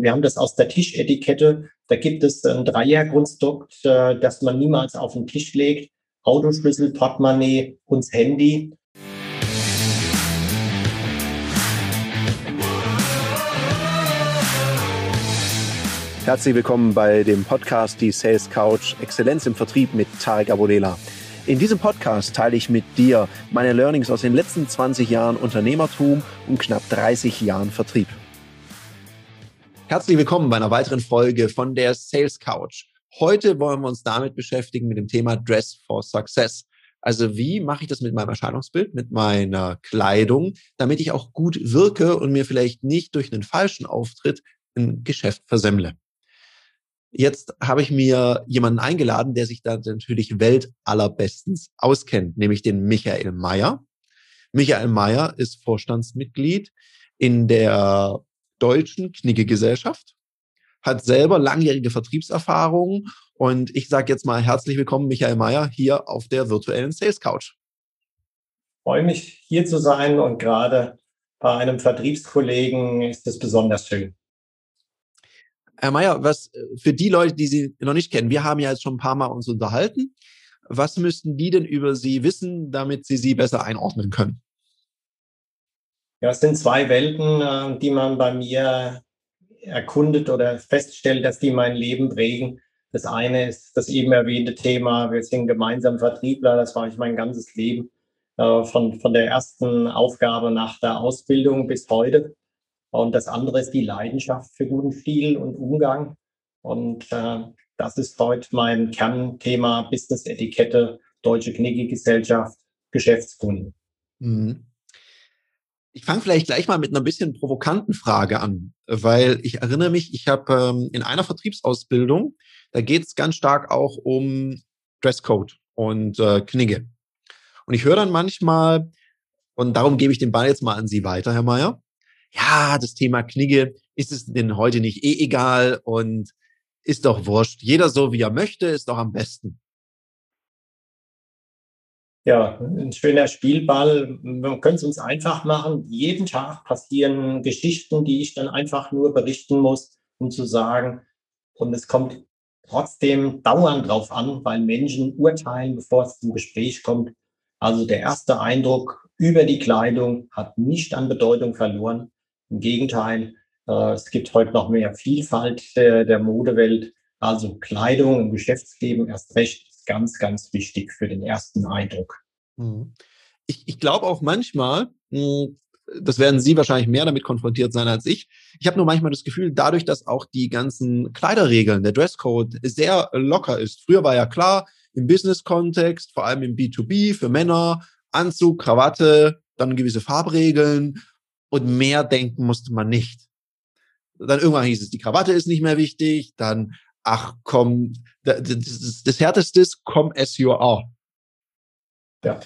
Wir haben das aus der Tischetikette. Da gibt es ein Dreierkonstrukt, äh, das man niemals auf den Tisch legt. Autoschlüssel, Portemonnaie und das Handy. Herzlich willkommen bei dem Podcast Die Sales Couch Exzellenz im Vertrieb mit Tarek Abodela. In diesem Podcast teile ich mit dir meine Learnings aus den letzten 20 Jahren Unternehmertum und knapp 30 Jahren Vertrieb. Herzlich willkommen bei einer weiteren Folge von der Sales Couch. Heute wollen wir uns damit beschäftigen mit dem Thema Dress for Success. Also wie mache ich das mit meinem Erscheinungsbild, mit meiner Kleidung, damit ich auch gut wirke und mir vielleicht nicht durch einen falschen Auftritt ein Geschäft versemmle. Jetzt habe ich mir jemanden eingeladen, der sich da natürlich weltallerbestens auskennt, nämlich den Michael Meyer. Michael Meyer ist Vorstandsmitglied in der deutschen Knigge-Gesellschaft, hat selber langjährige Vertriebserfahrung und ich sage jetzt mal herzlich willkommen, Michael Mayer, hier auf der virtuellen Sales Couch. Freue mich, hier zu sein und gerade bei einem Vertriebskollegen ist es besonders schön. Herr Mayer, was für die Leute, die Sie noch nicht kennen, wir haben ja jetzt schon ein paar Mal uns unterhalten. Was müssten die denn über Sie wissen, damit Sie Sie besser einordnen können? Ja, es sind zwei Welten, äh, die man bei mir erkundet oder feststellt, dass die mein Leben prägen. Das eine ist das eben erwähnte Thema, wir sind gemeinsam Vertriebler, das war ich mein ganzes Leben, äh, von, von der ersten Aufgabe nach der Ausbildung bis heute. Und das andere ist die Leidenschaft für guten Stil und Umgang. Und äh, das ist heute mein Kernthema Business-Etikette, Deutsche Knigge-Gesellschaft, Geschäftskunden. Mhm. Ich fange vielleicht gleich mal mit einer bisschen provokanten Frage an, weil ich erinnere mich, ich habe ähm, in einer Vertriebsausbildung, da geht es ganz stark auch um Dresscode und äh, Knigge. Und ich höre dann manchmal, und darum gebe ich den Ball jetzt mal an Sie weiter, Herr Mayer, ja, das Thema Knigge, ist es denn heute nicht eh egal und ist doch wurscht. Jeder so, wie er möchte, ist doch am besten ja, ein schöner Spielball. Wir können es uns einfach machen. Jeden Tag passieren Geschichten, die ich dann einfach nur berichten muss, um zu sagen, und es kommt trotzdem dauernd drauf an, weil Menschen urteilen, bevor es zum Gespräch kommt. Also der erste Eindruck über die Kleidung hat nicht an Bedeutung verloren. Im Gegenteil, äh, es gibt heute noch mehr Vielfalt der, der Modewelt. Also Kleidung im Geschäftsleben erst recht ganz, ganz wichtig für den ersten Eindruck. Mhm. Ich, ich glaube auch manchmal, hm, das werden Sie wahrscheinlich mehr damit konfrontiert sein als ich. Ich habe nur manchmal das Gefühl, dadurch, dass auch die ganzen Kleiderregeln, der Dresscode sehr locker ist. Früher war ja klar, im Business-Kontext, vor allem im B2B für Männer, Anzug, Krawatte, dann gewisse Farbregeln und mehr denken musste man nicht. Dann irgendwann hieß es, die Krawatte ist nicht mehr wichtig, dann ach komm, das, das, Härteste ist, komm as you are. Ja.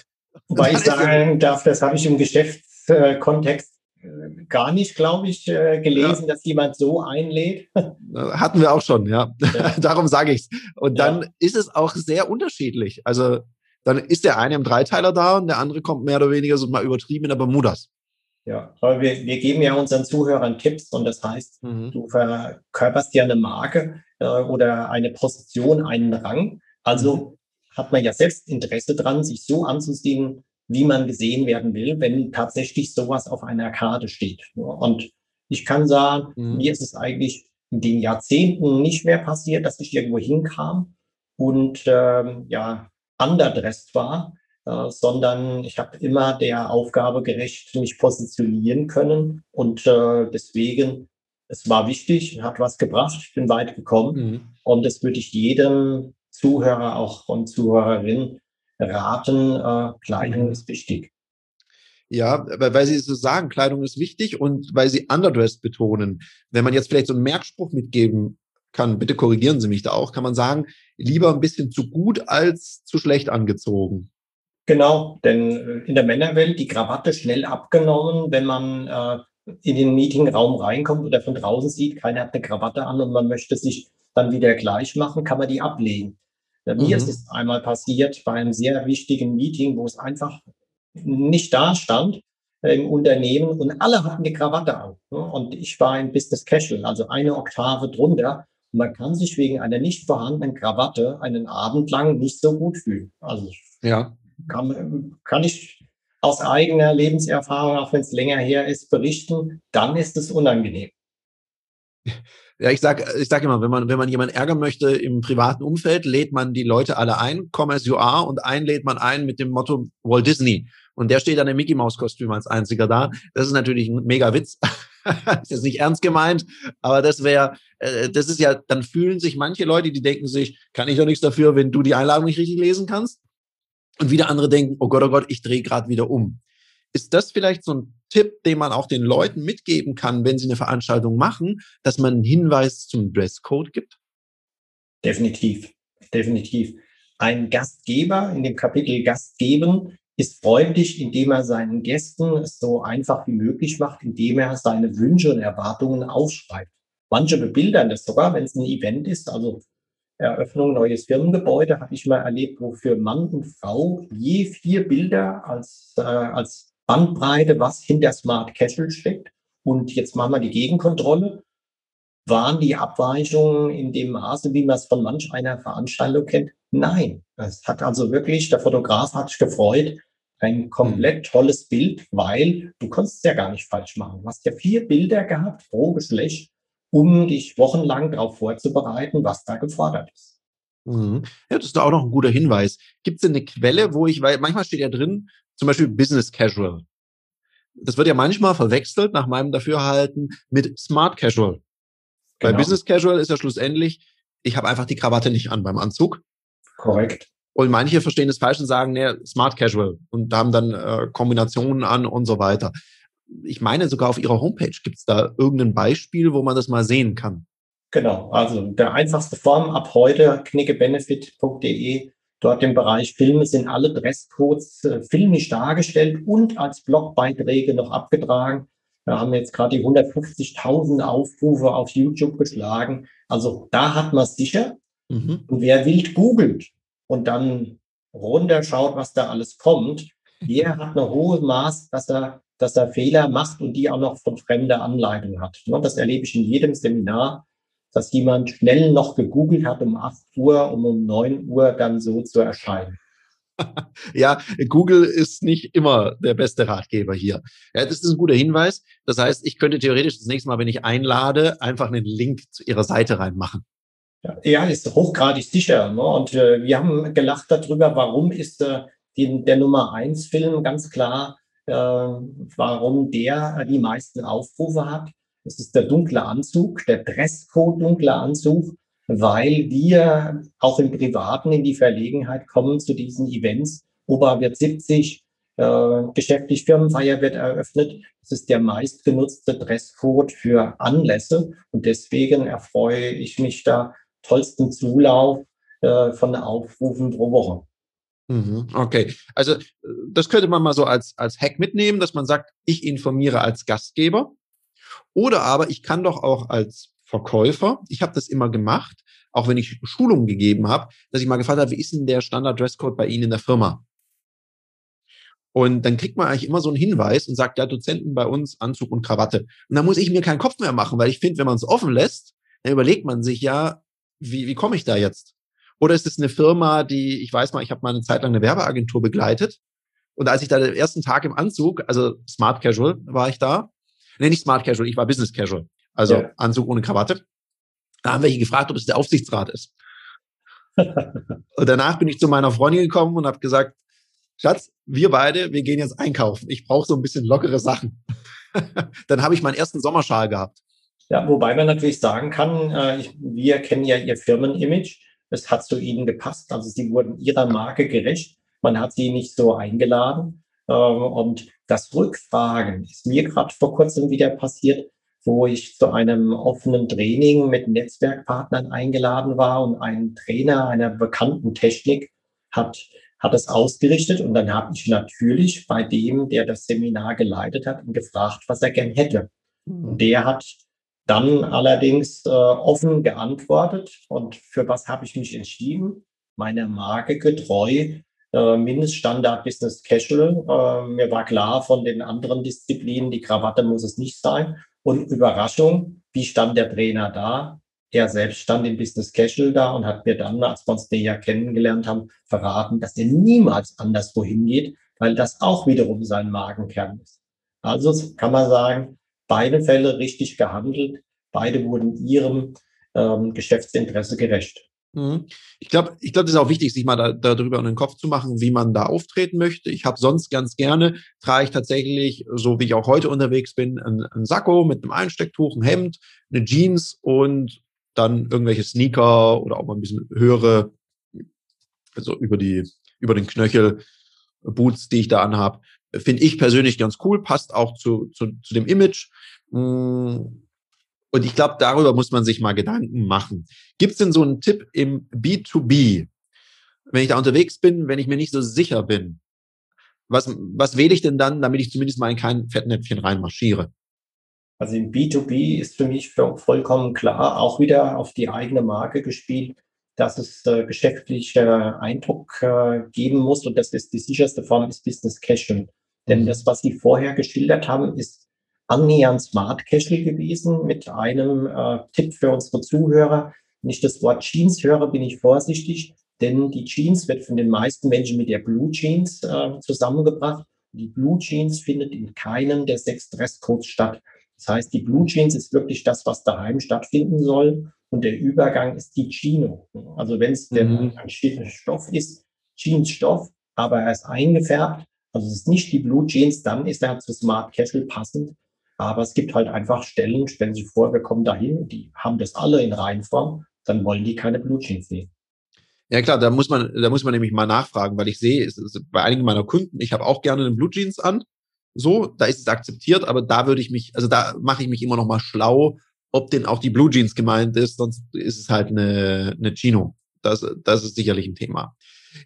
Wobei ich sagen darf, das habe ich im Geschäftskontext äh, gar nicht, glaube ich, äh, gelesen, ja. dass jemand so einlädt. Hatten wir auch schon, ja. ja. Darum sage ich es. Und dann ja. ist es auch sehr unterschiedlich. Also dann ist der eine im Dreiteiler da und der andere kommt mehr oder weniger so mal übertrieben in der Bermudas. Ja, aber wir, wir geben ja unseren Zuhörern Tipps und das heißt, mhm. du verkörperst ja eine Marke äh, oder eine Position, einen Rang. Also mhm. hat man ja selbst Interesse dran, sich so anzusehen, wie man gesehen werden will, wenn tatsächlich sowas auf einer Karte steht. Und ich kann sagen, mhm. mir ist es eigentlich in den Jahrzehnten nicht mehr passiert, dass ich irgendwo hinkam und ähm, ja underdressed war, äh, sondern ich habe immer der Aufgabe gerecht mich positionieren können und äh, deswegen es war wichtig, hat was gebracht, ich bin weit gekommen mhm. und das würde ich jedem Zuhörer auch und Zuhörerin raten, äh, Kleidung mhm. ist wichtig. Ja, weil Sie so sagen, Kleidung ist wichtig und weil Sie underdressed betonen. Wenn man jetzt vielleicht so einen Merkspruch mitgeben kann, bitte korrigieren Sie mich da auch, kann man sagen, lieber ein bisschen zu gut als zu schlecht angezogen. Genau, denn äh, in der Männerwelt die Krawatte schnell abgenommen, wenn man äh, in den Meetingraum reinkommt oder von draußen sieht, keiner hat eine Krawatte an und man möchte sich dann wieder gleich machen, kann man die ablehnen. Mhm. mir ist es einmal passiert bei einem sehr wichtigen Meeting, wo es einfach nicht da stand. im Unternehmen und alle hatten die Krawatte an. Ne? Und ich war im Business Casual, also eine Oktave drunter. Und man kann sich wegen einer nicht vorhandenen Krawatte einen Abend lang nicht so gut fühlen. Also ja. Kann, kann ich aus eigener Lebenserfahrung, auch wenn es länger her ist, berichten, dann ist es unangenehm. Ja, ich sag, ich sag immer, wenn man, wenn man jemanden ärgern möchte im privaten Umfeld, lädt man die Leute alle ein, come as you are, und einen lädt man ein mit dem Motto Walt Disney. Und der steht dann im Mickey Mouse Kostüm als einziger da. Das ist natürlich ein mega Witz. ist jetzt nicht ernst gemeint, aber das wäre, äh, das ist ja, dann fühlen sich manche Leute, die denken sich, kann ich doch nichts dafür, wenn du die Einladung nicht richtig lesen kannst. Und wieder andere denken, oh Gott, oh Gott, ich drehe gerade wieder um. Ist das vielleicht so ein Tipp, den man auch den Leuten mitgeben kann, wenn sie eine Veranstaltung machen, dass man einen Hinweis zum Dresscode gibt? Definitiv, definitiv. Ein Gastgeber in dem Kapitel Gast geben ist freundlich, indem er seinen Gästen es so einfach wie möglich macht, indem er seine Wünsche und Erwartungen aufschreibt. Manche bebildern das sogar, wenn es ein Event ist, also Eröffnung neues Firmengebäude, habe ich mal erlebt, wo für Mann und Frau je vier Bilder als, äh, als Bandbreite, was hinter Smart Casual steckt. Und jetzt machen wir die Gegenkontrolle. Waren die Abweichungen in dem Maße, wie man es von manch einer Veranstaltung kennt? Nein. Es hat also wirklich, der Fotograf hat sich gefreut, ein komplett hm. tolles Bild, weil du konntest es ja gar nicht falsch machen. Du hast ja vier Bilder gehabt pro Geschlecht, um dich wochenlang darauf vorzubereiten, was da gefordert ist. Mhm. Ja, das ist auch noch ein guter Hinweis. Gibt es denn eine Quelle, wo ich, weil manchmal steht ja drin, zum Beispiel Business Casual. Das wird ja manchmal verwechselt, nach meinem Dafürhalten, mit Smart Casual. Genau. Bei Business Casual ist ja schlussendlich, ich habe einfach die Krawatte nicht an beim Anzug. Korrekt. Und manche verstehen das falsch und sagen, nee, Smart Casual und haben dann äh, Kombinationen an und so weiter. Ich meine, sogar auf ihrer Homepage gibt es da irgendein Beispiel, wo man das mal sehen kann. Genau, also der einfachste Form ab heute knickebenefit.de Dort im Bereich Filme sind alle Dresscodes äh, filmisch dargestellt und als Blogbeiträge noch abgetragen. Wir haben jetzt gerade die 150.000 Aufrufe auf YouTube geschlagen. Also da hat man es sicher. Mhm. Und wer wild googelt und dann runterschaut, was da alles kommt, der hat eine hohe Maß, dass er, dass er Fehler macht und die auch noch von fremder Anleitung hat. Das erlebe ich in jedem Seminar dass jemand schnell noch gegoogelt hat um 8 Uhr, um um 9 Uhr dann so zu erscheinen. ja, Google ist nicht immer der beste Ratgeber hier. Ja, das ist ein guter Hinweis. Das heißt, ich könnte theoretisch das nächste Mal, wenn ich einlade, einfach einen Link zu Ihrer Seite reinmachen. Ja, ist hochgradig sicher. Ne? Und äh, wir haben gelacht darüber, warum ist äh, die, der Nummer 1 Film ganz klar, äh, warum der die meisten Aufrufe hat. Das ist der dunkle Anzug, der Dresscode dunkler Anzug, weil wir auch im Privaten in die Verlegenheit kommen zu diesen Events. Opa wird 70, äh, geschäftlich Firmenfeier wird eröffnet. Das ist der meistgenutzte Dresscode für Anlässe. Und deswegen erfreue ich mich da tollsten Zulauf äh, von Aufrufen pro Woche. Mhm, okay, also äh, das könnte man mal so als, als Hack mitnehmen, dass man sagt, ich informiere als Gastgeber oder aber ich kann doch auch als Verkäufer, ich habe das immer gemacht, auch wenn ich Schulungen gegeben habe, dass ich mal gefragt habe, wie ist denn der Standard-Dresscode bei Ihnen in der Firma? Und dann kriegt man eigentlich immer so einen Hinweis und sagt, ja, Dozenten bei uns Anzug und Krawatte. Und dann muss ich mir keinen Kopf mehr machen, weil ich finde, wenn man es offen lässt, dann überlegt man sich ja, wie, wie komme ich da jetzt? Oder ist es eine Firma, die, ich weiß mal, ich habe mal eine Zeit lang eine Werbeagentur begleitet. Und als ich da den ersten Tag im Anzug, also Smart Casual war ich da, Nee, nicht Smart Casual, ich war Business Casual. Also ja. Anzug ohne Krawatte. Da haben wir gefragt, ob es der Aufsichtsrat ist. und danach bin ich zu meiner Freundin gekommen und habe gesagt, Schatz, wir beide, wir gehen jetzt einkaufen. Ich brauche so ein bisschen lockere Sachen. Dann habe ich meinen ersten Sommerschal gehabt. Ja, wobei man natürlich sagen kann, äh, wir kennen ja ihr Firmenimage. Es hat zu ihnen gepasst. Also sie wurden ihrer Marke gerecht. Man hat sie nicht so eingeladen. Ähm, und das Rückfragen ist mir gerade vor kurzem wieder passiert, wo ich zu einem offenen Training mit Netzwerkpartnern eingeladen war und ein Trainer einer bekannten Technik hat, hat es ausgerichtet und dann habe ich natürlich bei dem, der das Seminar geleitet hat, gefragt, was er gern hätte. Mhm. Der hat dann allerdings äh, offen geantwortet und für was habe ich mich entschieden? Meiner Marke getreu äh, Mindeststandard Business Casual. Äh, mir war klar von den anderen Disziplinen, die Krawatte muss es nicht sein. Und Überraschung, wie stand der Trainer da? Er selbst stand im Business Casual da und hat mir dann, als wir uns näher kennengelernt haben, verraten, dass er niemals anderswo hingeht, weil das auch wiederum sein Magenkern ist. Also kann man sagen, beide Fälle richtig gehandelt, beide wurden ihrem ähm, Geschäftsinteresse gerecht. Mhm. Ich glaube, ich glaube, das ist auch wichtig, sich mal da, darüber in den Kopf zu machen, wie man da auftreten möchte. Ich habe sonst ganz gerne, trage ich tatsächlich, so wie ich auch heute unterwegs bin, ein, ein Sakko mit einem Einstecktuch, ein Hemd, eine Jeans und dann irgendwelche Sneaker oder auch mal ein bisschen höhere, also über die, über den Knöchel, Boots, die ich da anhab. Finde ich persönlich ganz cool, passt auch zu, zu, zu dem Image. Mm, und ich glaube, darüber muss man sich mal Gedanken machen. Gibt es denn so einen Tipp im B2B, wenn ich da unterwegs bin, wenn ich mir nicht so sicher bin? Was, was wähle ich denn dann, damit ich zumindest mal in kein Fettnäpfchen reinmarschiere? Also im B2B ist für mich vollkommen klar, auch wieder auf die eigene Marke gespielt, dass es äh, geschäftlicher Eindruck äh, geben muss. Und das ist die sicherste Form ist Business Casual. Denn mhm. das, was Sie vorher geschildert haben, ist annähernd Smart Casual gewesen mit einem äh, Tipp für unsere Zuhörer. Wenn ich das Wort Jeans höre, bin ich vorsichtig, denn die Jeans wird von den meisten Menschen mit der Blue Jeans äh, zusammengebracht. Die Blue Jeans findet in keinem der sechs Dresscodes statt. Das heißt, die Blue Jeans ist wirklich das, was daheim stattfinden soll. Und der Übergang ist die Chino. Also wenn es mhm. ein Stoff ist, Jeansstoff, aber er ist eingefärbt, also es ist nicht die Blue Jeans, dann ist er zu Smart Casual passend. Aber es gibt halt einfach Stellen, stellen Sie vor, wir kommen dahin, die haben das alle in Reihenform, dann wollen die keine Blue Jeans sehen. Ja klar, da muss man, da muss man nämlich mal nachfragen, weil ich sehe, bei einigen meiner Kunden, ich habe auch gerne eine Blue Jeans an. So, da ist es akzeptiert, aber da würde ich mich, also da mache ich mich immer noch mal schlau, ob denn auch die Blue Jeans gemeint ist, sonst ist es halt eine, eine Chino. Das, das ist sicherlich ein Thema.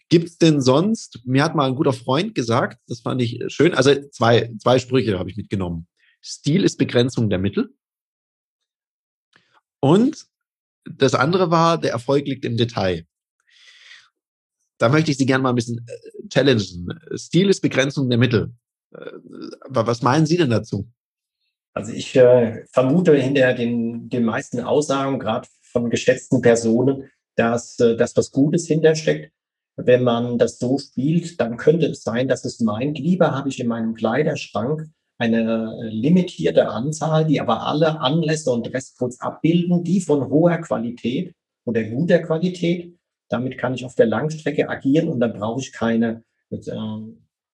Gibt es denn sonst, mir hat mal ein guter Freund gesagt, das fand ich schön, also zwei, zwei Sprüche habe ich mitgenommen. Stil ist Begrenzung der Mittel. Und das andere war, der Erfolg liegt im Detail. Da möchte ich Sie gerne mal ein bisschen äh, challengen. Stil ist Begrenzung der Mittel. Äh, was meinen Sie denn dazu? Also ich äh, vermute hinter den, den meisten Aussagen, gerade von geschätzten Personen, dass äh, das was Gutes hintersteckt. Wenn man das so spielt, dann könnte es sein, dass es meint, lieber habe ich in meinem Kleiderschrank eine limitierte Anzahl, die aber alle Anlässe und Dresscodes abbilden, die von hoher Qualität oder guter Qualität. Damit kann ich auf der Langstrecke agieren und dann brauche ich keine äh,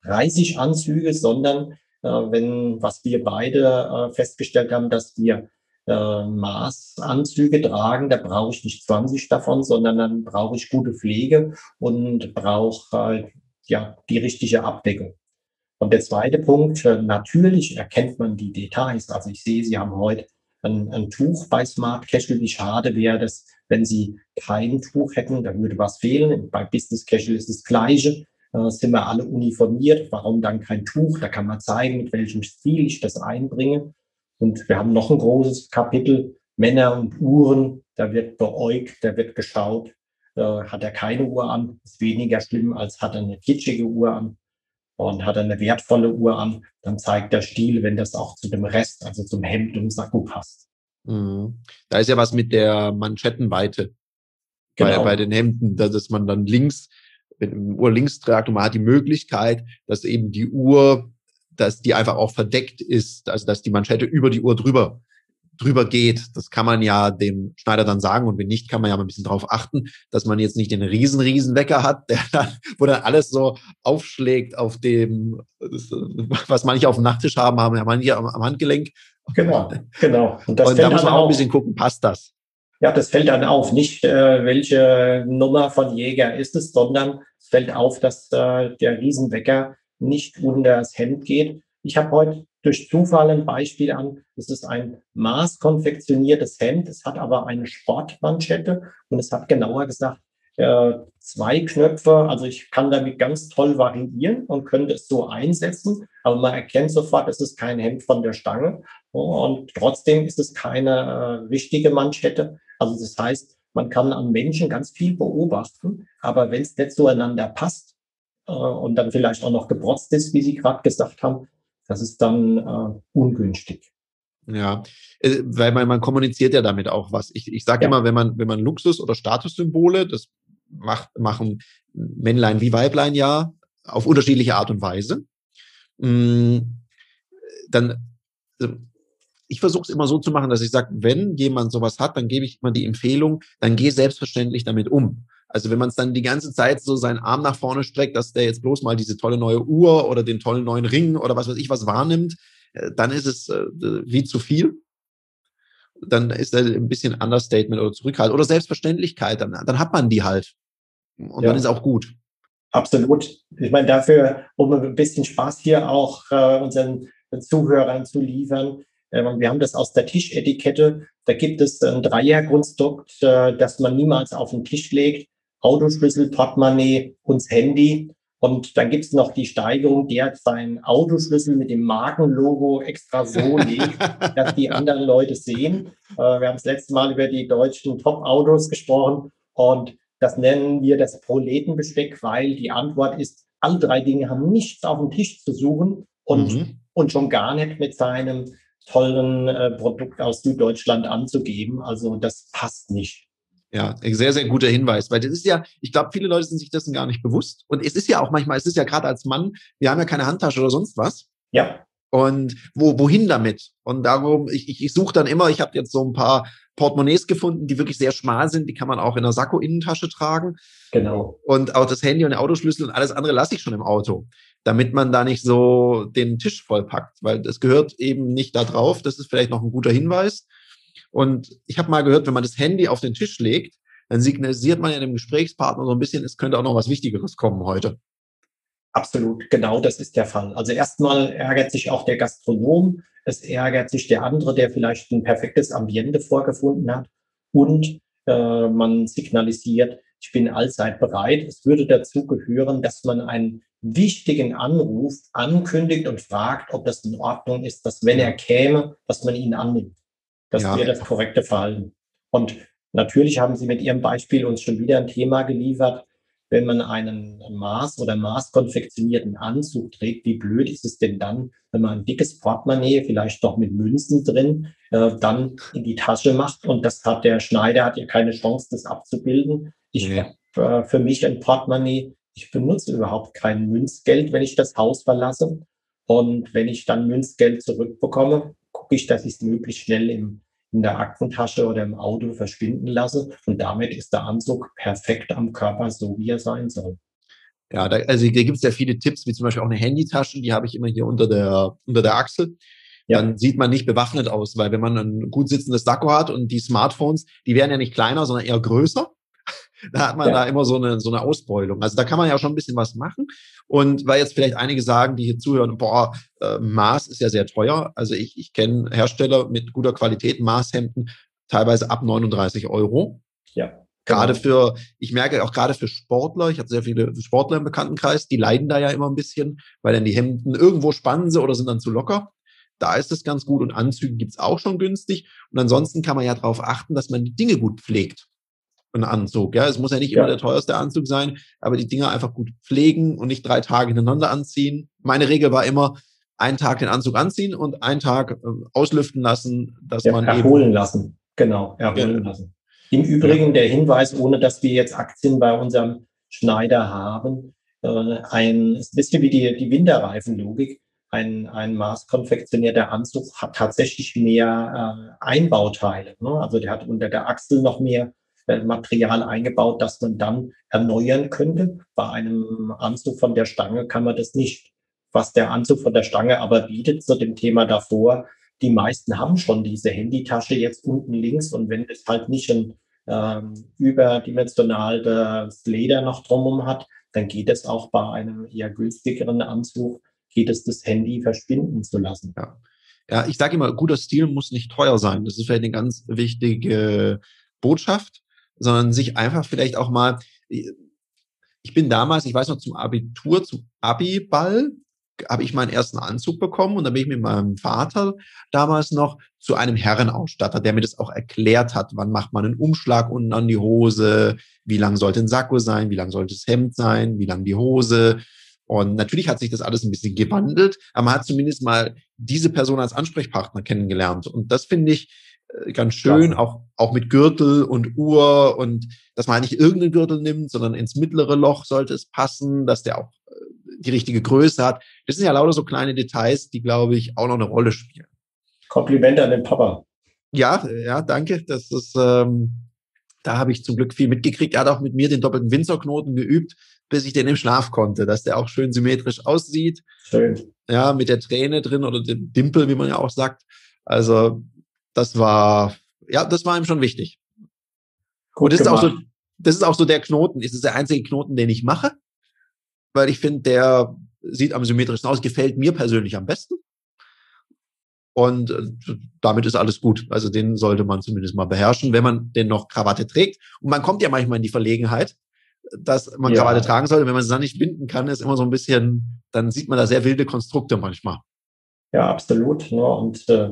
Reiseanzüge, sondern äh, wenn, was wir beide äh, festgestellt haben, dass wir äh, Maßanzüge tragen, da brauche ich nicht 20 davon, sondern dann brauche ich gute Pflege und brauche äh, ja die richtige Abdeckung. Und der zweite Punkt, äh, natürlich erkennt man die Details. Also ich sehe, Sie haben heute ein, ein Tuch bei Smart Casual. Wie schade wäre das, wenn Sie kein Tuch hätten, da würde was fehlen. Bei Business Casual ist das Gleiche. Äh, sind wir alle uniformiert. Warum dann kein Tuch? Da kann man zeigen, mit welchem Stil ich das einbringe. Und wir haben noch ein großes Kapitel, Männer und Uhren. Da wird beäugt, da wird geschaut. Äh, hat er keine Uhr an, ist weniger schlimm, als hat er eine kitschige Uhr an und hat eine wertvolle Uhr an, dann zeigt der Stil, wenn das auch zu dem Rest, also zum Hemd und Sakko passt. Mhm. Da ist ja was mit der Manschettenweite genau. bei, bei den Hemden, dass man dann links, wenn die Uhr links tragt und man hat die Möglichkeit, dass eben die Uhr, dass die einfach auch verdeckt ist, also dass die Manschette über die Uhr drüber drüber geht. Das kann man ja dem Schneider dann sagen und wenn nicht, kann man ja mal ein bisschen drauf achten, dass man jetzt nicht den riesen, riesen Wecker hat, der dann, wo dann alles so aufschlägt auf dem, was manche auf dem Nachttisch haben, haben ja manche am, am Handgelenk. Genau, genau. Und, und da muss man auch ein bisschen gucken, passt das? Ja, das fällt dann auf. Nicht, äh, welche Nummer von Jäger ist es, sondern es fällt auf, dass äh, der Riesenwecker nicht unter das Hemd geht. Ich habe heute durch Zufall ein Beispiel an. Es ist ein maßkonfektioniertes Hemd. Es hat aber eine Sportmanschette und es hat genauer gesagt äh, zwei Knöpfe. Also ich kann damit ganz toll variieren und könnte es so einsetzen. Aber man erkennt sofort, es ist kein Hemd von der Stange. Und trotzdem ist es keine äh, richtige Manschette. Also das heißt, man kann an Menschen ganz viel beobachten. Aber wenn es nicht zueinander passt, äh, und dann vielleicht auch noch gebrotzt ist, wie Sie gerade gesagt haben, das ist dann äh, ungünstig. Ja, äh, weil man, man kommuniziert ja damit auch was. Ich, ich sage ja. immer, wenn man, wenn man Luxus- oder Statussymbole, das macht, machen Männlein wie Weiblein ja auf unterschiedliche Art und Weise, mm, dann also ich versuche es immer so zu machen, dass ich sage, wenn jemand sowas hat, dann gebe ich immer die Empfehlung, dann geh selbstverständlich damit um. Also wenn man es dann die ganze Zeit so seinen Arm nach vorne streckt, dass der jetzt bloß mal diese tolle neue Uhr oder den tollen neuen Ring oder was weiß ich was wahrnimmt, äh, dann ist es äh, wie zu viel. Dann ist er ein bisschen Understatement oder Zurückhalt oder Selbstverständlichkeit. Dann, dann hat man die halt. Und ja. dann ist auch gut. Absolut. Ich meine, dafür, um ein bisschen Spaß hier auch äh, unseren Zuhörern zu liefern, äh, wir haben das aus der Tischetikette. Da gibt es ein Dreierkonstrukt, äh, das man niemals auf den Tisch legt. Autoschlüssel, Portemonnaie und Handy. Und dann gibt es noch die Steigerung, der seinen Autoschlüssel mit dem Markenlogo extra so legt, dass die anderen Leute sehen. Äh, wir haben das letzte Mal über die deutschen Top-Autos gesprochen und das nennen wir das Proletenbesteck, weil die Antwort ist, alle drei Dinge haben nichts auf dem Tisch zu suchen und, mhm. und schon gar nicht mit seinem tollen äh, Produkt aus Süddeutschland anzugeben. Also das passt nicht. Ja, sehr, sehr guter Hinweis, weil das ist ja, ich glaube, viele Leute sind sich dessen gar nicht bewusst. Und es ist ja auch manchmal, es ist ja gerade als Mann, wir haben ja keine Handtasche oder sonst was. Ja. Und wo, wohin damit? Und darum, ich, ich, ich suche dann immer, ich habe jetzt so ein paar Portemonnaies gefunden, die wirklich sehr schmal sind, die kann man auch in der Sakko-Innentasche tragen. Genau. Und auch das Handy und der Autoschlüssel und alles andere lasse ich schon im Auto damit man da nicht so den Tisch vollpackt, weil das gehört eben nicht da drauf. Das ist vielleicht noch ein guter Hinweis. Und ich habe mal gehört, wenn man das Handy auf den Tisch legt, dann signalisiert man ja dem Gesprächspartner so ein bisschen, es könnte auch noch was Wichtigeres kommen heute. Absolut, genau das ist der Fall. Also erstmal ärgert sich auch der Gastronom, es ärgert sich der andere, der vielleicht ein perfektes Ambiente vorgefunden hat und äh, man signalisiert, ich bin allzeit bereit. Es würde dazu gehören, dass man einen wichtigen Anruf ankündigt und fragt, ob das in Ordnung ist, dass wenn er käme, dass man ihn annimmt. Das ja. wäre das korrekte Verhalten. Und natürlich haben Sie mit Ihrem Beispiel uns schon wieder ein Thema geliefert. Wenn man einen Maß- oder maßkonfektionierten Anzug trägt, wie blöd ist es denn dann, wenn man ein dickes Portemonnaie, vielleicht noch mit Münzen drin, äh, dann in die Tasche macht und das hat der Schneider hat ja keine Chance, das abzubilden. Ich nee. habe äh, für mich ein Portemonnaie, ich benutze überhaupt kein Münzgeld, wenn ich das Haus verlasse. Und wenn ich dann Münzgeld zurückbekomme, gucke ich, dass ich es möglichst schnell im, in der Aktentasche oder im Auto verschwinden lasse. Und damit ist der Anzug perfekt am Körper, so wie er sein soll. Ja, da, also da gibt es ja viele Tipps, wie zum Beispiel auch eine Handytasche, die habe ich immer hier unter der, unter der Achsel. Ja. Dann sieht man nicht bewaffnet aus, weil wenn man ein gut sitzendes Sakko hat und die Smartphones, die werden ja nicht kleiner, sondern eher größer da hat man ja. da immer so eine, so eine Ausbeulung. Also da kann man ja schon ein bisschen was machen. Und weil jetzt vielleicht einige sagen, die hier zuhören, boah, äh, Maß ist ja sehr teuer. Also ich, ich kenne Hersteller mit guter Qualität, Maßhemden, teilweise ab 39 Euro. Ja. Gerade für, ich merke auch gerade für Sportler, ich hatte sehr viele Sportler im Bekanntenkreis, die leiden da ja immer ein bisschen, weil dann die Hemden irgendwo spannen sie oder sind dann zu locker. Da ist es ganz gut und Anzüge gibt's auch schon günstig. Und ansonsten kann man ja darauf achten, dass man die Dinge gut pflegt Anzug. Ja, es muss ja nicht ja. immer der teuerste Anzug sein, aber die Dinger einfach gut pflegen und nicht drei Tage hintereinander anziehen. Meine Regel war immer, einen Tag den Anzug anziehen und einen Tag äh, auslüften lassen, dass ja, man erholen eben lassen. Genau, erholen ja. lassen. Im Übrigen der Hinweis, ohne dass wir jetzt Aktien bei unserem Schneider haben, äh, ein ist ein bisschen wie die, die Winterreifenlogik. Ein, ein maßkonfektionierter Anzug hat tatsächlich mehr äh, Einbauteile. Ne? Also der hat unter der Achsel noch mehr Material eingebaut, das man dann erneuern könnte. Bei einem Anzug von der Stange kann man das nicht. Was der Anzug von der Stange aber bietet zu dem Thema davor, die meisten haben schon diese Handytasche jetzt unten links und wenn es halt nicht ein ähm, überdimensional das Leder noch drumherum hat, dann geht es auch bei einem eher günstigeren Anzug, geht es das Handy verschwinden zu lassen. Ja. Ja, ich sage immer, guter Stil muss nicht teuer sein. Das ist vielleicht eine ganz wichtige Botschaft sondern sich einfach vielleicht auch mal, ich bin damals, ich weiß noch, zum Abitur, zum Abi-Ball, habe ich meinen ersten Anzug bekommen und dann bin ich mit meinem Vater damals noch zu einem Herrenausstatter, der mir das auch erklärt hat, wann macht man einen Umschlag unten an die Hose, wie lang sollte ein Sakko sein, wie lang sollte das Hemd sein, wie lang die Hose. Und natürlich hat sich das alles ein bisschen gewandelt, aber man hat zumindest mal diese Person als Ansprechpartner kennengelernt. Und das finde ich ganz schön, auch, auch mit Gürtel und Uhr und dass man nicht irgendeinen Gürtel nimmt, sondern ins mittlere Loch sollte es passen, dass der auch äh, die richtige Größe hat. Das sind ja lauter so kleine Details, die, glaube ich, auch noch eine Rolle spielen. Kompliment an den Papa. Ja, ja, danke. Das ist, ähm, da habe ich zum Glück viel mitgekriegt. Er hat auch mit mir den doppelten Winzerknoten geübt, bis ich den im Schlaf konnte, dass der auch schön symmetrisch aussieht. Schön. Ja, mit der Träne drin oder dem Dimpel, wie man ja auch sagt. Also, das war, ja, das war ihm schon wichtig. Gut Und das gemacht. ist auch so, das ist auch so der Knoten. Es ist der einzige Knoten, den ich mache weil ich finde, der sieht am symmetrischsten aus, gefällt mir persönlich am besten. Und äh, damit ist alles gut. Also den sollte man zumindest mal beherrschen, wenn man denn noch Krawatte trägt. Und man kommt ja manchmal in die Verlegenheit, dass man ja. Krawatte tragen sollte. Wenn man es dann nicht binden kann, ist immer so ein bisschen, dann sieht man da sehr wilde Konstrukte manchmal. Ja, absolut. Ne? Und äh,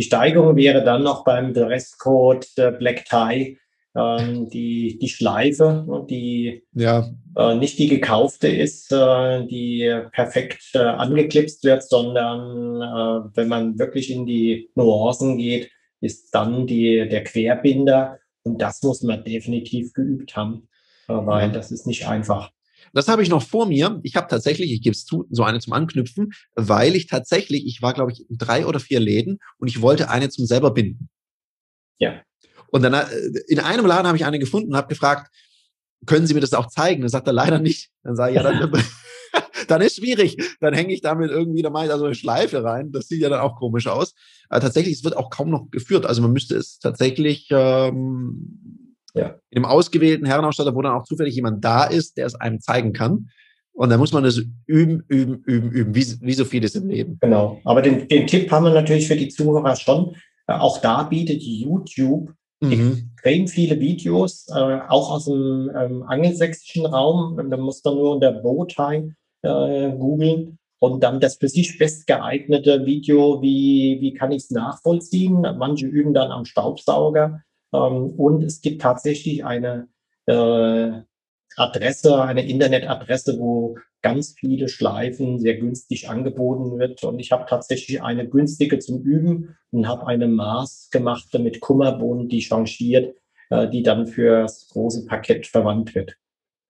die Steigerung wäre dann noch beim Dresscode äh, Black Tie ähm, die, die Schleife, ne, die ja. äh, nicht die gekaufte ist, äh, die perfekt äh, angeklipst wird, sondern äh, wenn man wirklich in die Nuancen geht, ist dann die, der Querbinder. Und das muss man definitiv geübt haben, äh, weil ja. das ist nicht einfach. Das habe ich noch vor mir. Ich habe tatsächlich, ich gebe es zu, so eine zum Anknüpfen, weil ich tatsächlich, ich war, glaube ich, in drei oder vier Läden und ich wollte eine zum selber binden. Ja. Und dann äh, in einem Laden habe ich eine gefunden und habe gefragt, können Sie mir das auch zeigen? Dann sagt er leider nicht. Dann sage ich, ja, dann, dann ist schwierig. Dann hänge ich damit irgendwie, da mache ich da so eine Schleife rein. Das sieht ja dann auch komisch aus. Aber tatsächlich, es wird auch kaum noch geführt. Also man müsste es tatsächlich ähm, ja. im ausgewählten Herrenausstatter, wo dann auch zufällig jemand da ist, der es einem zeigen kann. Und dann muss man das üben, üben, üben, üben, wie, wie so vieles im Leben. Genau. Aber den, den Tipp haben wir natürlich für die Zuhörer schon. Auch da bietet YouTube Mhm. Extrem viele Videos, äh, auch aus dem ähm, angelsächsischen Raum. Da muss man nur unter Bowtie äh, googeln und dann das für sich bestgeeignete Video, wie, wie kann ich es nachvollziehen. Manche üben dann am Staubsauger. Ähm, und es gibt tatsächlich eine äh, Adresse, eine Internetadresse, wo ganz viele Schleifen sehr günstig angeboten wird. Und ich habe tatsächlich eine günstige zum Üben und habe eine maßgemachte mit Kummerbohnen, die changiert, äh, die dann fürs große Parkett verwandt wird.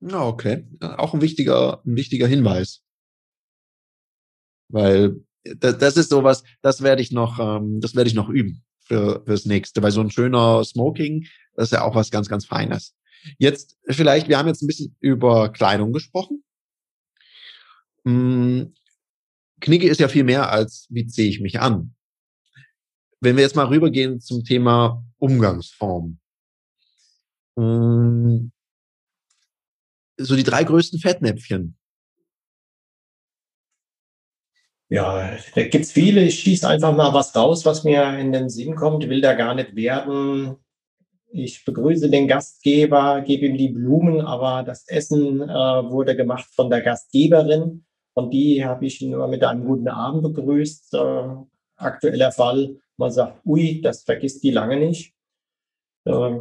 Okay. Auch ein wichtiger, ein wichtiger Hinweis. Weil das, das ist sowas, das werde ich noch, ähm, das werde ich noch üben für fürs nächste. Weil so ein schöner Smoking, das ist ja auch was ganz, ganz Feines. Jetzt vielleicht, wir haben jetzt ein bisschen über Kleidung gesprochen. Hm, Knigge ist ja viel mehr als, wie ziehe ich mich an. Wenn wir jetzt mal rübergehen zum Thema Umgangsform. Hm, so die drei größten Fettnäpfchen. Ja, da gibt's viele. Ich schieße einfach mal was raus, was mir in den Sinn kommt. Will da gar nicht werden. Ich begrüße den Gastgeber, gebe ihm die Blumen, aber das Essen äh, wurde gemacht von der Gastgeberin. Und die habe ich nur mit einem guten Abend begrüßt. Äh, aktueller Fall, man sagt, ui, das vergisst die lange nicht. Äh,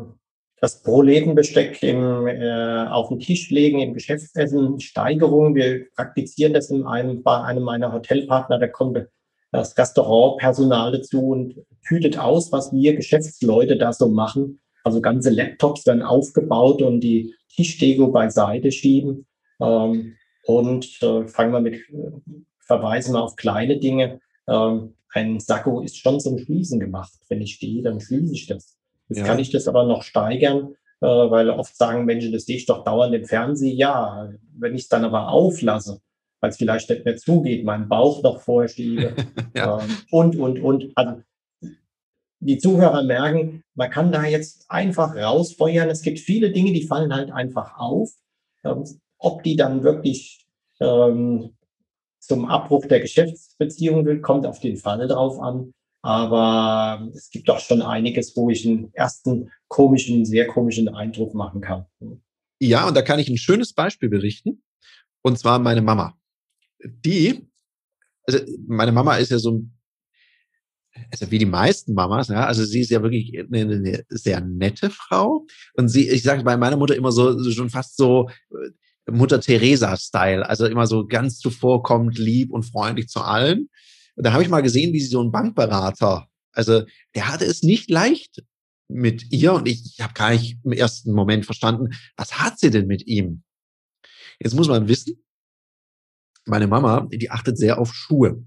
das Proletenbesteck im, äh, auf den Tisch legen, im Geschäftsessen, Steigerung. Wir praktizieren das in einem, bei einem meiner Hotelpartner, da kommt das Restaurantpersonal dazu und tütet aus, was wir Geschäftsleute da so machen. Also ganze Laptops werden aufgebaut und die Tischdeko beiseite schieben. Ähm, und äh, fangen wir mit äh, Verweisen auf kleine Dinge. Ähm, ein Sakko ist schon zum Schließen gemacht. Wenn ich stehe, dann schließe ich das. Jetzt ja. kann ich das aber noch steigern, äh, weil oft sagen Menschen, das sehe ich doch dauernd im Fernsehen. Ja, wenn ich es dann aber auflasse, weil es vielleicht nicht mehr zugeht, meinen Bauch noch vorschiebe ja. ähm, und, und, und. Also die Zuhörer merken, man kann da jetzt einfach rausfeuern. Es gibt viele Dinge, die fallen halt einfach auf. Ähm, ob die dann wirklich ähm, zum Abbruch der Geschäftsbeziehung will, kommt auf den Fall drauf an. Aber es gibt doch schon einiges, wo ich einen ersten komischen, sehr komischen Eindruck machen kann. Ja, und da kann ich ein schönes Beispiel berichten. Und zwar meine Mama. die, also meine Mama ist ja so also wie die meisten Mamas, ja, also sie ist ja wirklich eine, eine sehr nette Frau und sie, ich sage bei meiner Mutter immer so, so schon fast so äh, Mutter Teresa-Style, also immer so ganz zuvorkommend, lieb und freundlich zu allen. Und da habe ich mal gesehen, wie sie so ein Bankberater, also der hatte es nicht leicht mit ihr und ich, ich habe gar nicht im ersten Moment verstanden, was hat sie denn mit ihm? Jetzt muss man wissen, meine Mama, die achtet sehr auf Schuhe.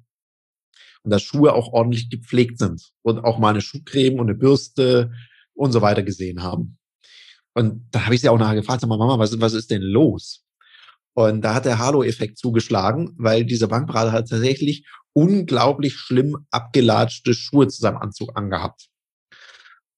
Und dass Schuhe auch ordentlich gepflegt sind und auch mal eine Schuhcreme und eine Bürste und so weiter gesehen haben. Und da habe ich sie auch nachher gefragt, sag mal, Mama, was, was ist denn los? Und da hat der Halo-Effekt zugeschlagen, weil dieser Bankberater hat tatsächlich unglaublich schlimm abgelatschte Schuhe zu seinem Anzug angehabt.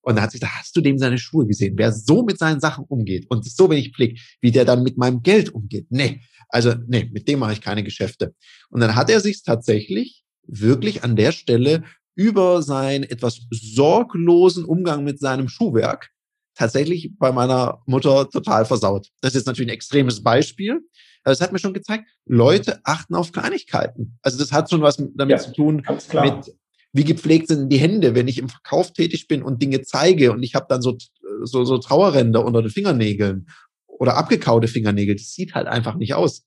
Und da hat sich da hast du dem seine Schuhe gesehen? Wer so mit seinen Sachen umgeht und so wenig pflegt, wie der dann mit meinem Geld umgeht? Nee, also nee, mit dem mache ich keine Geschäfte. Und dann hat er sich tatsächlich wirklich an der Stelle über seinen etwas sorglosen Umgang mit seinem Schuhwerk tatsächlich bei meiner Mutter total versaut. Das ist jetzt natürlich ein extremes Beispiel. Aber es hat mir schon gezeigt, Leute achten auf Kleinigkeiten. Also das hat schon was damit ja, zu tun, mit wie gepflegt sind die Hände, wenn ich im Verkauf tätig bin und Dinge zeige und ich habe dann so, so, so Trauerränder unter den Fingernägeln oder abgekaute Fingernägel. Das sieht halt einfach nicht aus.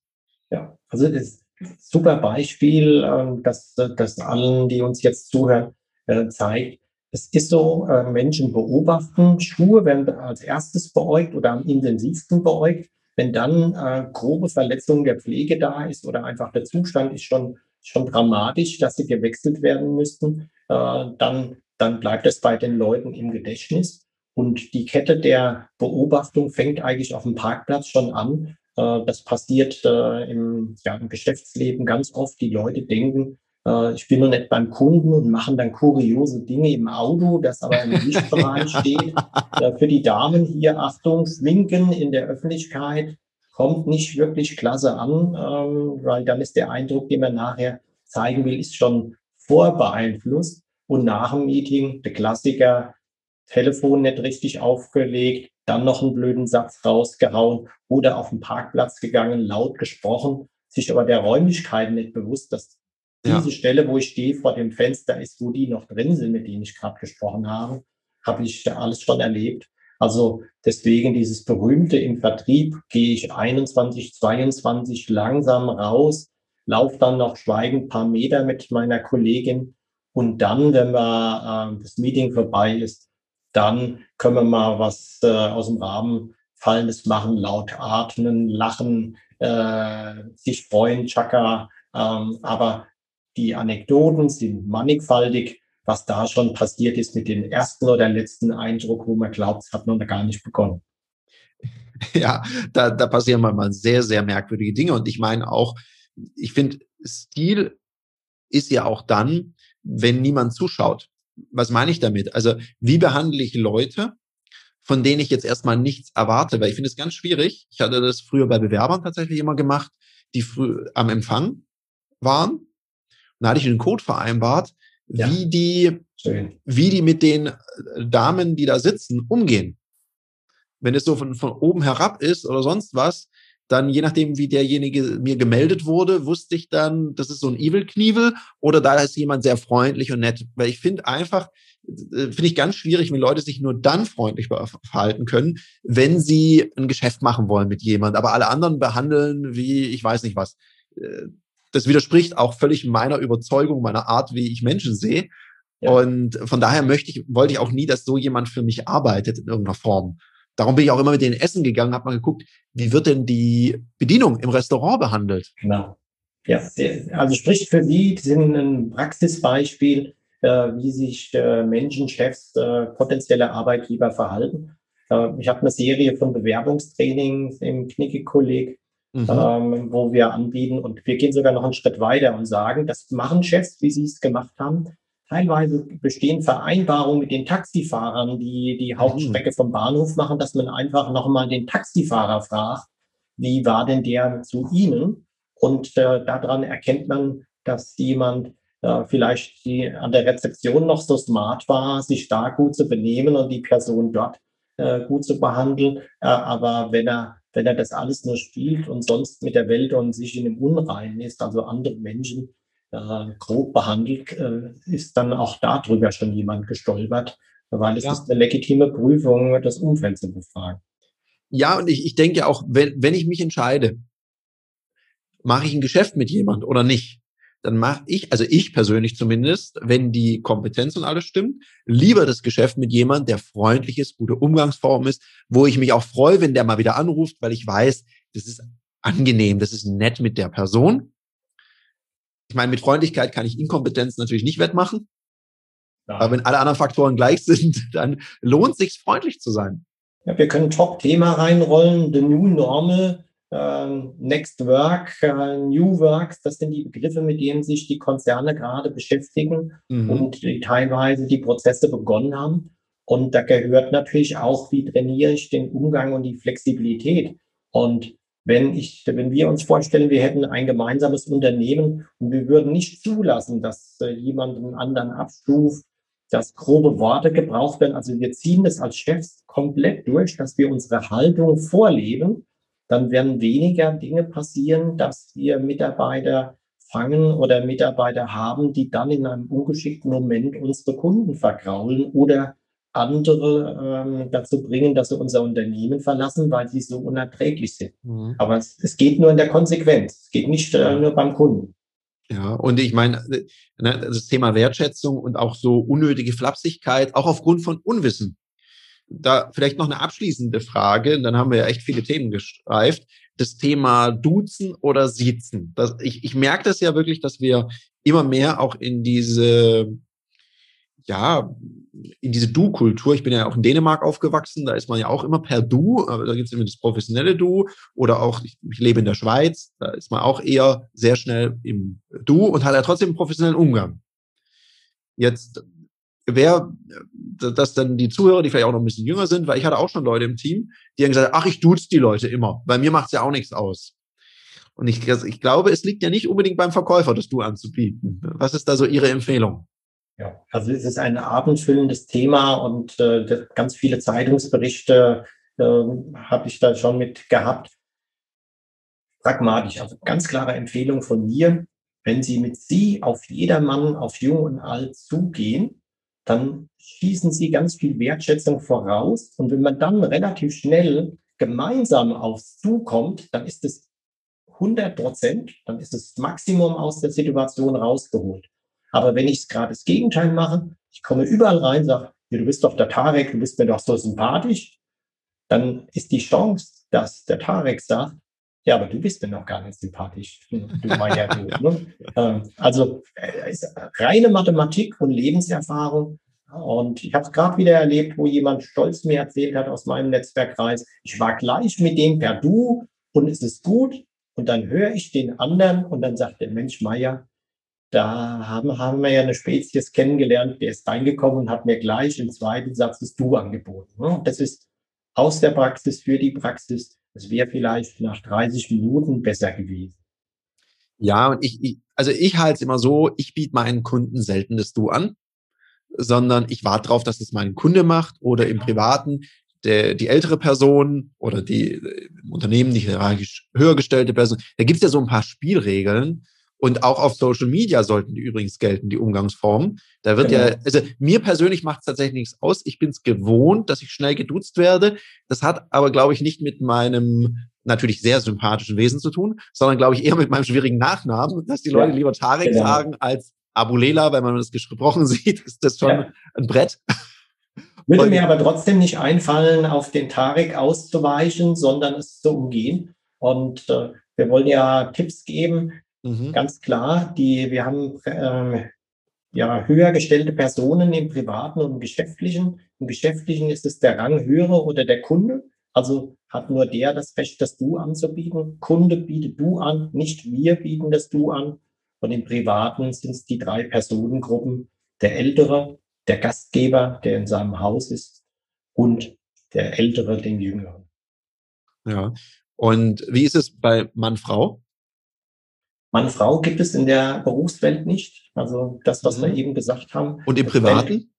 Ja, also das super Beispiel, ähm, das, das allen, die uns jetzt zuhören, äh, zeigt. Es ist so, äh, Menschen beobachten, Schuhe werden als erstes beäugt oder am intensivsten beäugt. Wenn dann äh, grobe Verletzungen der Pflege da ist oder einfach der Zustand ist schon schon dramatisch, dass sie gewechselt werden müssten, äh, dann, dann bleibt es bei den Leuten im Gedächtnis. Und die Kette der Beobachtung fängt eigentlich auf dem Parkplatz schon an. Äh, das passiert äh, im, ja, im Geschäftsleben ganz oft. Die Leute denken, äh, ich bin noch nicht beim Kunden und machen dann kuriose Dinge im Auto, das aber im Lichtbereich steht. Äh, für die Damen hier, Achtung, Schminken in der Öffentlichkeit kommt nicht wirklich klasse an, ähm, weil dann ist der Eindruck, den man nachher zeigen will, ist schon vorbeeinflusst. Und nach dem Meeting, der Klassiker, Telefon nicht richtig aufgelegt, dann noch einen blöden Satz rausgehauen oder auf den Parkplatz gegangen, laut gesprochen, sich aber der Räumlichkeiten nicht bewusst, dass ja. diese Stelle, wo ich stehe, vor dem Fenster ist, wo die noch drin sind, mit denen ich gerade gesprochen habe, habe ich alles schon erlebt. Also deswegen dieses berühmte im Vertrieb gehe ich 21, 22 langsam raus, laufe dann noch schweigend paar Meter mit meiner Kollegin und dann, wenn wir, äh, das Meeting vorbei ist, dann können wir mal was äh, aus dem Rahmen Fallendes machen, laut atmen, lachen, äh, sich freuen, Chaka. Ähm, aber die Anekdoten sind mannigfaltig was da schon passiert ist mit dem ersten oder letzten Eindruck, wo man glaubt, es hat noch gar nicht begonnen. Ja, da, da passieren manchmal sehr, sehr merkwürdige Dinge. Und ich meine auch, ich finde, Stil ist ja auch dann, wenn niemand zuschaut. Was meine ich damit? Also, wie behandle ich Leute, von denen ich jetzt erstmal nichts erwarte? Weil ich finde es ganz schwierig. Ich hatte das früher bei Bewerbern tatsächlich immer gemacht, die früh am Empfang waren. Da hatte ich einen Code vereinbart, ja. wie die, Schön. wie die mit den Damen, die da sitzen, umgehen. Wenn es so von, von oben herab ist oder sonst was, dann je nachdem, wie derjenige mir gemeldet wurde, wusste ich dann, das ist so ein Evil-Knievel oder da ist jemand sehr freundlich und nett. Weil ich finde einfach, äh, finde ich ganz schwierig, wenn Leute sich nur dann freundlich verhalten können, wenn sie ein Geschäft machen wollen mit jemand, aber alle anderen behandeln wie, ich weiß nicht was. Das widerspricht auch völlig meiner Überzeugung, meiner Art, wie ich Menschen sehe. Ja. Und von daher möchte ich, wollte ich auch nie, dass so jemand für mich arbeitet in irgendeiner Form. Darum bin ich auch immer mit denen essen gegangen, habe mal geguckt, wie wird denn die Bedienung im Restaurant behandelt? Genau. Ja, also spricht für Sie, sind ein Praxisbeispiel, äh, wie sich äh, Menschen, Chefs, äh, potenzielle Arbeitgeber verhalten. Ich habe eine Serie von Bewerbungstrainings im Knicke-Kolleg mhm. ähm, wo wir anbieten. Und wir gehen sogar noch einen Schritt weiter und sagen, das machen Chefs, wie sie es gemacht haben. Teilweise bestehen Vereinbarungen mit den Taxifahrern, die die mhm. Hauptstrecke vom Bahnhof machen, dass man einfach nochmal den Taxifahrer fragt, wie war denn der zu Ihnen? Und äh, daran erkennt man, dass jemand äh, vielleicht die, an der Rezeption noch so smart war, sich da gut zu benehmen und die Person dort äh, gut zu behandeln. Äh, aber wenn er wenn er das alles nur spielt und sonst mit der Welt und sich in dem Unreinen ist, also andere Menschen äh, grob behandelt, äh, ist dann auch darüber schon jemand gestolpert, weil es ja. ist eine legitime Prüfung, das Umfeld zu befragen. Ja, und ich, ich denke auch, wenn, wenn ich mich entscheide, mache ich ein Geschäft mit jemand oder nicht, dann mache ich, also ich persönlich zumindest, wenn die Kompetenz und alles stimmt, lieber das Geschäft mit jemand, der freundlich ist, gute Umgangsform ist, wo ich mich auch freue, wenn der mal wieder anruft, weil ich weiß, das ist angenehm, das ist nett mit der Person. Ich meine, mit Freundlichkeit kann ich Inkompetenz natürlich nicht wettmachen. Ja. Aber wenn alle anderen Faktoren gleich sind, dann lohnt sich freundlich zu sein. Ja, wir können Top-Thema reinrollen, the new normal Next Work, äh, New Works, das sind die Begriffe, mit denen sich die Konzerne gerade beschäftigen mhm. und die teilweise die Prozesse begonnen haben. Und da gehört natürlich auch, wie trainiere ich den Umgang und die Flexibilität. Und wenn ich, wenn wir uns vorstellen, wir hätten ein gemeinsames Unternehmen und wir würden nicht zulassen, dass äh, jemand einen anderen abstuft, dass grobe Worte gebraucht werden. Also wir ziehen das als Chefs komplett durch, dass wir unsere Haltung vorleben dann werden weniger Dinge passieren, dass wir Mitarbeiter fangen oder Mitarbeiter haben, die dann in einem ungeschickten Moment unsere Kunden vergraulen oder andere ähm, dazu bringen, dass sie unser Unternehmen verlassen, weil sie so unerträglich sind. Mhm. Aber es, es, geht nur in der Konsequenz. Es geht nicht äh, nur beim Kunden. Ja, und ich meine, ne, das Thema Wertschätzung und auch so unnötige Flapsigkeit, auch aufgrund von Unwissen da vielleicht noch eine abschließende Frage, dann haben wir ja echt viele Themen gestreift. Das Thema Duzen oder Siezen. Das, ich, ich merke das ja wirklich, dass wir immer mehr auch in diese, ja, in diese Du-Kultur. Ich bin ja auch in Dänemark aufgewachsen, da ist man ja auch immer per Du, da gibt es immer das professionelle Du oder auch, ich, ich, lebe in der Schweiz, da ist man auch eher sehr schnell im Du und hat ja trotzdem einen professionellen Umgang. Jetzt wer, dass dann die Zuhörer, die vielleicht auch noch ein bisschen jünger sind, weil ich hatte auch schon Leute im Team, die haben gesagt, ach, ich duze die Leute immer. Bei mir macht's ja auch nichts aus. Und ich, ich glaube, es liegt ja nicht unbedingt beim Verkäufer, das Du anzubieten. Was ist da so Ihre Empfehlung? Ja, also es ist ein abendfüllendes Thema und äh, ganz viele Zeitungsberichte äh, habe ich da schon mit gehabt. Pragmatisch, also ganz klare Empfehlung von mir, wenn Sie mit Sie auf jedermann, auf Jung und Alt zugehen, dann schießen sie ganz viel Wertschätzung voraus. Und wenn man dann relativ schnell gemeinsam aufs zukommt, dann ist es 100 Prozent, dann ist das Maximum aus der Situation rausgeholt. Aber wenn ich es gerade das Gegenteil mache, ich komme überall rein, sage, du bist doch der Tarek, du bist mir doch so sympathisch, dann ist die Chance, dass der Tarek sagt, ja, aber du bist mir noch gar nicht sympathisch. Du du, ne? Ähm, also äh, ist reine Mathematik und Lebenserfahrung. Und ich habe es gerade wieder erlebt, wo jemand stolz mir erzählt hat aus meinem Netzwerkkreis, ich war gleich mit dem per Du und es ist gut. Und dann höre ich den anderen und dann sagt der Mensch Meier, da haben, haben wir ja eine Spezies kennengelernt, der ist reingekommen und hat mir gleich im zweiten Satz das Du angeboten. Ne? Das ist aus der Praxis für die Praxis es wäre vielleicht nach 30 Minuten besser gewesen. Ja, und ich, ich also ich halte es immer so, ich biete meinen Kunden selten das Du an, sondern ich warte darauf, dass es mein Kunde macht oder im Privaten der, die ältere Person oder die im Unternehmen die hierarchisch höher gestellte Person. Da gibt es ja so ein paar Spielregeln, und auch auf Social Media sollten die übrigens gelten, die Umgangsformen. Da wird genau. ja, also mir persönlich macht es tatsächlich nichts aus. Ich bin es gewohnt, dass ich schnell geduzt werde. Das hat aber, glaube ich, nicht mit meinem natürlich sehr sympathischen Wesen zu tun, sondern, glaube ich, eher mit meinem schwierigen Nachnamen, dass die Leute ja. lieber Tarek genau. sagen als Abulela, wenn man das gesprochen sieht, ist das schon ja. ein Brett. Würde mir aber trotzdem nicht einfallen, auf den Tarek auszuweichen, sondern es zu umgehen. Und äh, wir wollen ja Tipps geben, Mhm. Ganz klar, die, wir haben äh, ja, höher gestellte Personen im privaten und im geschäftlichen. Im geschäftlichen ist es der Ranghöhere oder der Kunde. Also hat nur der das Recht, das Du anzubieten. Kunde bietet Du an, nicht wir bieten das Du an. Und im Privaten sind es die drei Personengruppen. Der Ältere, der Gastgeber, der in seinem Haus ist und der Ältere, den Jüngeren. Ja. Und wie ist es bei Mann-Frau? Mann, Frau gibt es in der Berufswelt nicht. Also das, was mhm. wir eben gesagt haben. Und im Privaten?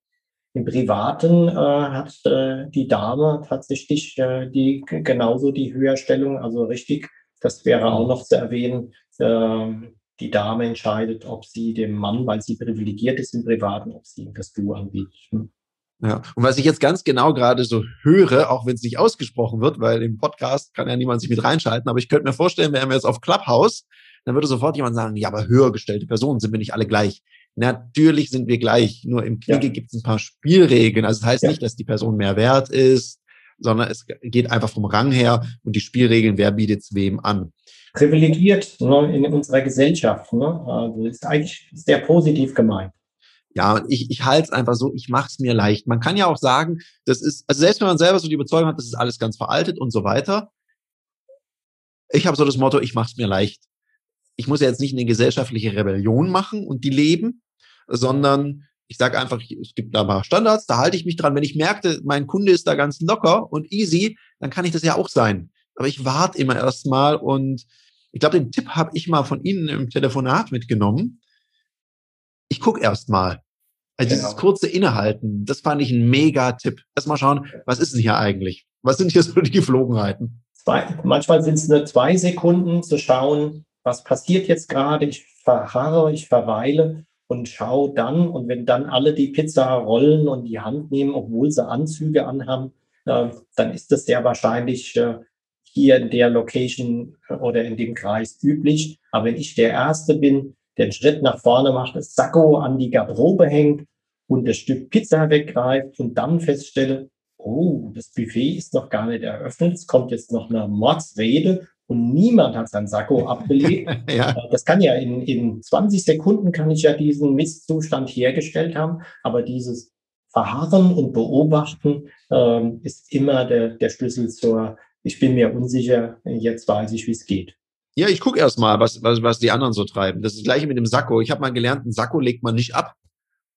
Im Privaten äh, hat äh, die Dame tatsächlich äh, die genauso die Höherstellung, also richtig. Das wäre auch noch zu erwähnen. Ähm, die Dame entscheidet, ob sie dem Mann, weil sie privilegiert ist im Privaten, ob sie ihm das Du anbietet. Hm. Ja, und was ich jetzt ganz genau gerade so höre, auch wenn es nicht ausgesprochen wird, weil im Podcast kann ja niemand sich mit reinschalten, aber ich könnte mir vorstellen, wären wir jetzt auf Clubhouse, dann würde sofort jemand sagen, ja, aber höher gestellte Personen sind wir nicht alle gleich. Natürlich sind wir gleich, nur im Kriege ja. gibt es ein paar Spielregeln. Also das heißt ja. nicht, dass die Person mehr wert ist, sondern es geht einfach vom Rang her und die Spielregeln, wer bietet es wem an. Privilegiert ne, in unserer Gesellschaft. Ne? Also ist eigentlich sehr positiv gemeint. Ja, ich, ich halte es einfach so, ich mache es mir leicht. Man kann ja auch sagen, das ist, also selbst wenn man selber so die Überzeugung hat, das ist alles ganz veraltet und so weiter. Ich habe so das Motto, ich mache es mir leicht. Ich muss ja jetzt nicht eine gesellschaftliche Rebellion machen und die leben, sondern ich sage einfach, es gibt da mal Standards, da halte ich mich dran. Wenn ich merkte, mein Kunde ist da ganz locker und easy, dann kann ich das ja auch sein. Aber ich warte immer erstmal und ich glaube, den Tipp habe ich mal von Ihnen im Telefonat mitgenommen ich gucke erst mal. Also genau. dieses kurze Innehalten, das fand ich ein mega Tipp. Erst mal schauen, was ist denn hier eigentlich? Was sind hier so die Geflogenheiten? Zwei, manchmal sind es nur zwei Sekunden zu schauen, was passiert jetzt gerade. Ich verharre, ich verweile und schaue dann. Und wenn dann alle die Pizza rollen und die Hand nehmen, obwohl sie Anzüge anhaben, äh, dann ist das sehr wahrscheinlich äh, hier in der Location äh, oder in dem Kreis üblich. Aber wenn ich der Erste bin, den Schritt nach vorne macht, das Sakko an die Garderobe hängt und das Stück Pizza weggreift und dann feststelle, oh, das Buffet ist noch gar nicht eröffnet, es kommt jetzt noch eine Mordsrede und niemand hat sein Sakko abgelegt. ja. Das kann ja in, in 20 Sekunden kann ich ja diesen Misszustand hergestellt haben, aber dieses Verharren und Beobachten ähm, ist immer der, der Schlüssel zur, ich bin mir unsicher, jetzt weiß ich, wie es geht. Ja, ich gucke erst mal, was, was, was die anderen so treiben. Das ist das gleiche mit dem Sakko. Ich habe mal gelernt, ein Sakko legt man nicht ab.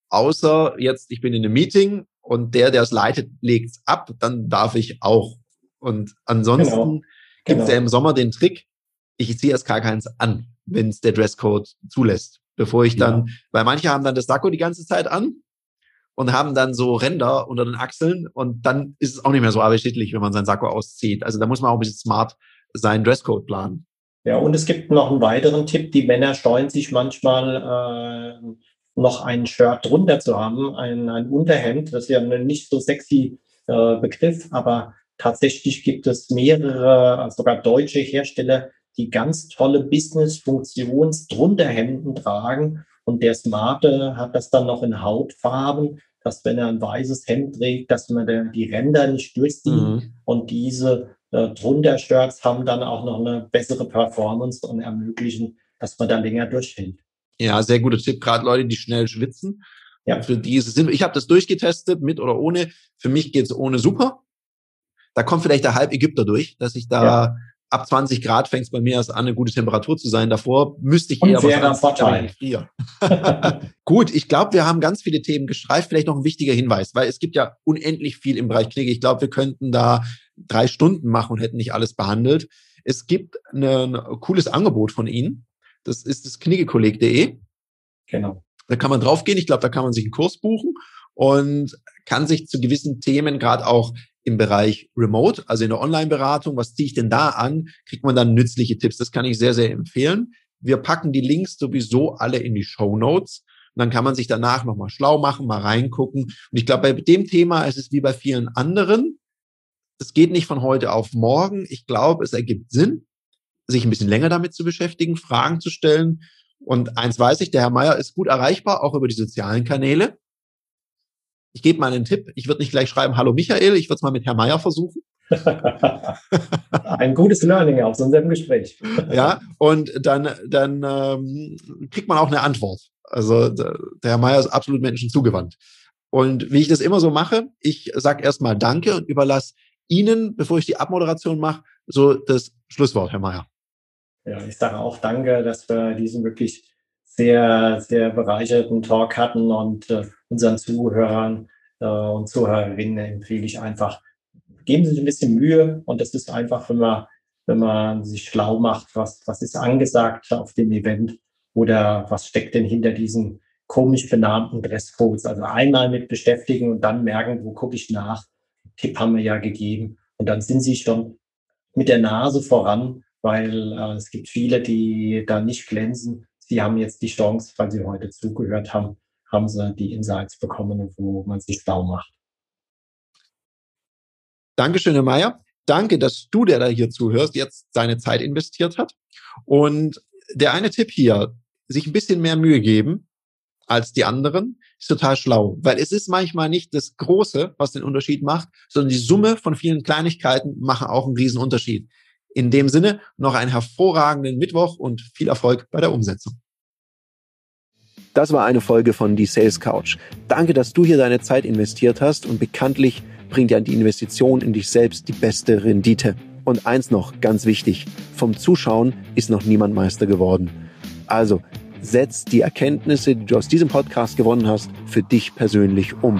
Außer jetzt, ich bin in einem Meeting und der, der es leitet, legt es ab, dann darf ich auch. Und ansonsten genau. Gibt es genau. ja im Sommer den Trick, ich ziehe erst gar keins an, wenn es der Dresscode zulässt. Bevor ich dann, ja. weil manche haben dann das Sakko die ganze Zeit an und haben dann so Ränder unter den Achseln und dann ist es auch nicht mehr so appetitlich, wenn man sein Sakko auszieht. Also da muss man auch ein bisschen smart seinen Dresscode planen. Ja, und es gibt noch einen weiteren Tipp. Die Männer scheuen sich manchmal äh, noch ein Shirt drunter zu haben, ein, ein Unterhemd. Das ist ja ein nicht so sexy äh, Begriff, aber tatsächlich gibt es mehrere, sogar deutsche Hersteller, die ganz tolle Business-Funktions-Drunterhemden tragen. Und der Smarte hat das dann noch in Hautfarben, dass wenn er ein weißes Hemd trägt, dass man die Ränder nicht durchsieht. Mhm. Und diese äh, drunter Shirts haben dann auch noch eine bessere Performance und ermöglichen, dass man da länger durchhält. Ja, sehr guter Tipp, gerade Leute, die schnell schwitzen. Ja. Für die ist es Ich habe das durchgetestet, mit oder ohne. Für mich geht's ohne super. Da kommt vielleicht der Halb-Ägypter durch, dass ich da ja. ab 20 Grad fängt es bei mir erst an, eine gute Temperatur zu sein. Davor müsste ich eher was Vorteil. Gut, ich glaube, wir haben ganz viele Themen gestreift. Vielleicht noch ein wichtiger Hinweis, weil es gibt ja unendlich viel im Bereich Klicke. Ich glaube, wir könnten da drei Stunden machen und hätten nicht alles behandelt. Es gibt ein cooles Angebot von Ihnen. Das ist das kniggekolleg.de. Genau. Da kann man draufgehen. Ich glaube, da kann man sich einen Kurs buchen und kann sich zu gewissen Themen, gerade auch im Bereich Remote, also in der Online-Beratung, was ziehe ich denn da an, kriegt man dann nützliche Tipps. Das kann ich sehr, sehr empfehlen. Wir packen die Links sowieso alle in die Show Notes. Und dann kann man sich danach nochmal schlau machen, mal reingucken. Und ich glaube, bei dem Thema ist es wie bei vielen anderen es geht nicht von heute auf morgen. Ich glaube, es ergibt Sinn, sich ein bisschen länger damit zu beschäftigen, Fragen zu stellen. Und eins weiß ich, der Herr Meier ist gut erreichbar, auch über die sozialen Kanäle. Ich gebe mal einen Tipp. Ich würde nicht gleich schreiben, hallo Michael, ich würde es mal mit Herrn Meier versuchen. Ein gutes Learning aus unserem Gespräch. ja, und dann, dann ähm, kriegt man auch eine Antwort. Also der Herr Meier ist absolut Menschen zugewandt. Und wie ich das immer so mache, ich sage erstmal Danke und überlasse Ihnen, bevor ich die Abmoderation mache, so das Schlusswort, Herr Mayer. Ja, ich sage auch danke, dass wir diesen wirklich sehr, sehr bereicherten Talk hatten und äh, unseren Zuhörern äh, und Zuhörerinnen empfehle ich einfach, geben Sie sich ein bisschen Mühe und das ist einfach, wenn man, wenn man sich schlau macht, was, was ist angesagt auf dem Event oder was steckt denn hinter diesem komisch benannten Dresscodes. Also einmal mit beschäftigen und dann merken, wo gucke ich nach. Tipp haben wir ja gegeben. Und dann sind sie schon mit der Nase voran, weil äh, es gibt viele, die da nicht glänzen. Sie haben jetzt die Chance, weil sie heute zugehört haben, haben sie die Insights bekommen, wo man sich blau macht. Dankeschön, Herr Mayer. Danke, dass du, der da hier zuhörst, jetzt seine Zeit investiert hat. Und der eine Tipp hier, sich ein bisschen mehr Mühe geben als die anderen, ist total schlau. Weil es ist manchmal nicht das Große, was den Unterschied macht, sondern die Summe von vielen Kleinigkeiten machen auch einen riesen Unterschied. In dem Sinne noch einen hervorragenden Mittwoch und viel Erfolg bei der Umsetzung. Das war eine Folge von Die Sales Couch. Danke, dass du hier deine Zeit investiert hast und bekanntlich bringt ja die Investition in dich selbst die beste Rendite. Und eins noch, ganz wichtig, vom Zuschauen ist noch niemand Meister geworden. Also, setz die Erkenntnisse, die du aus diesem Podcast gewonnen hast, für dich persönlich um.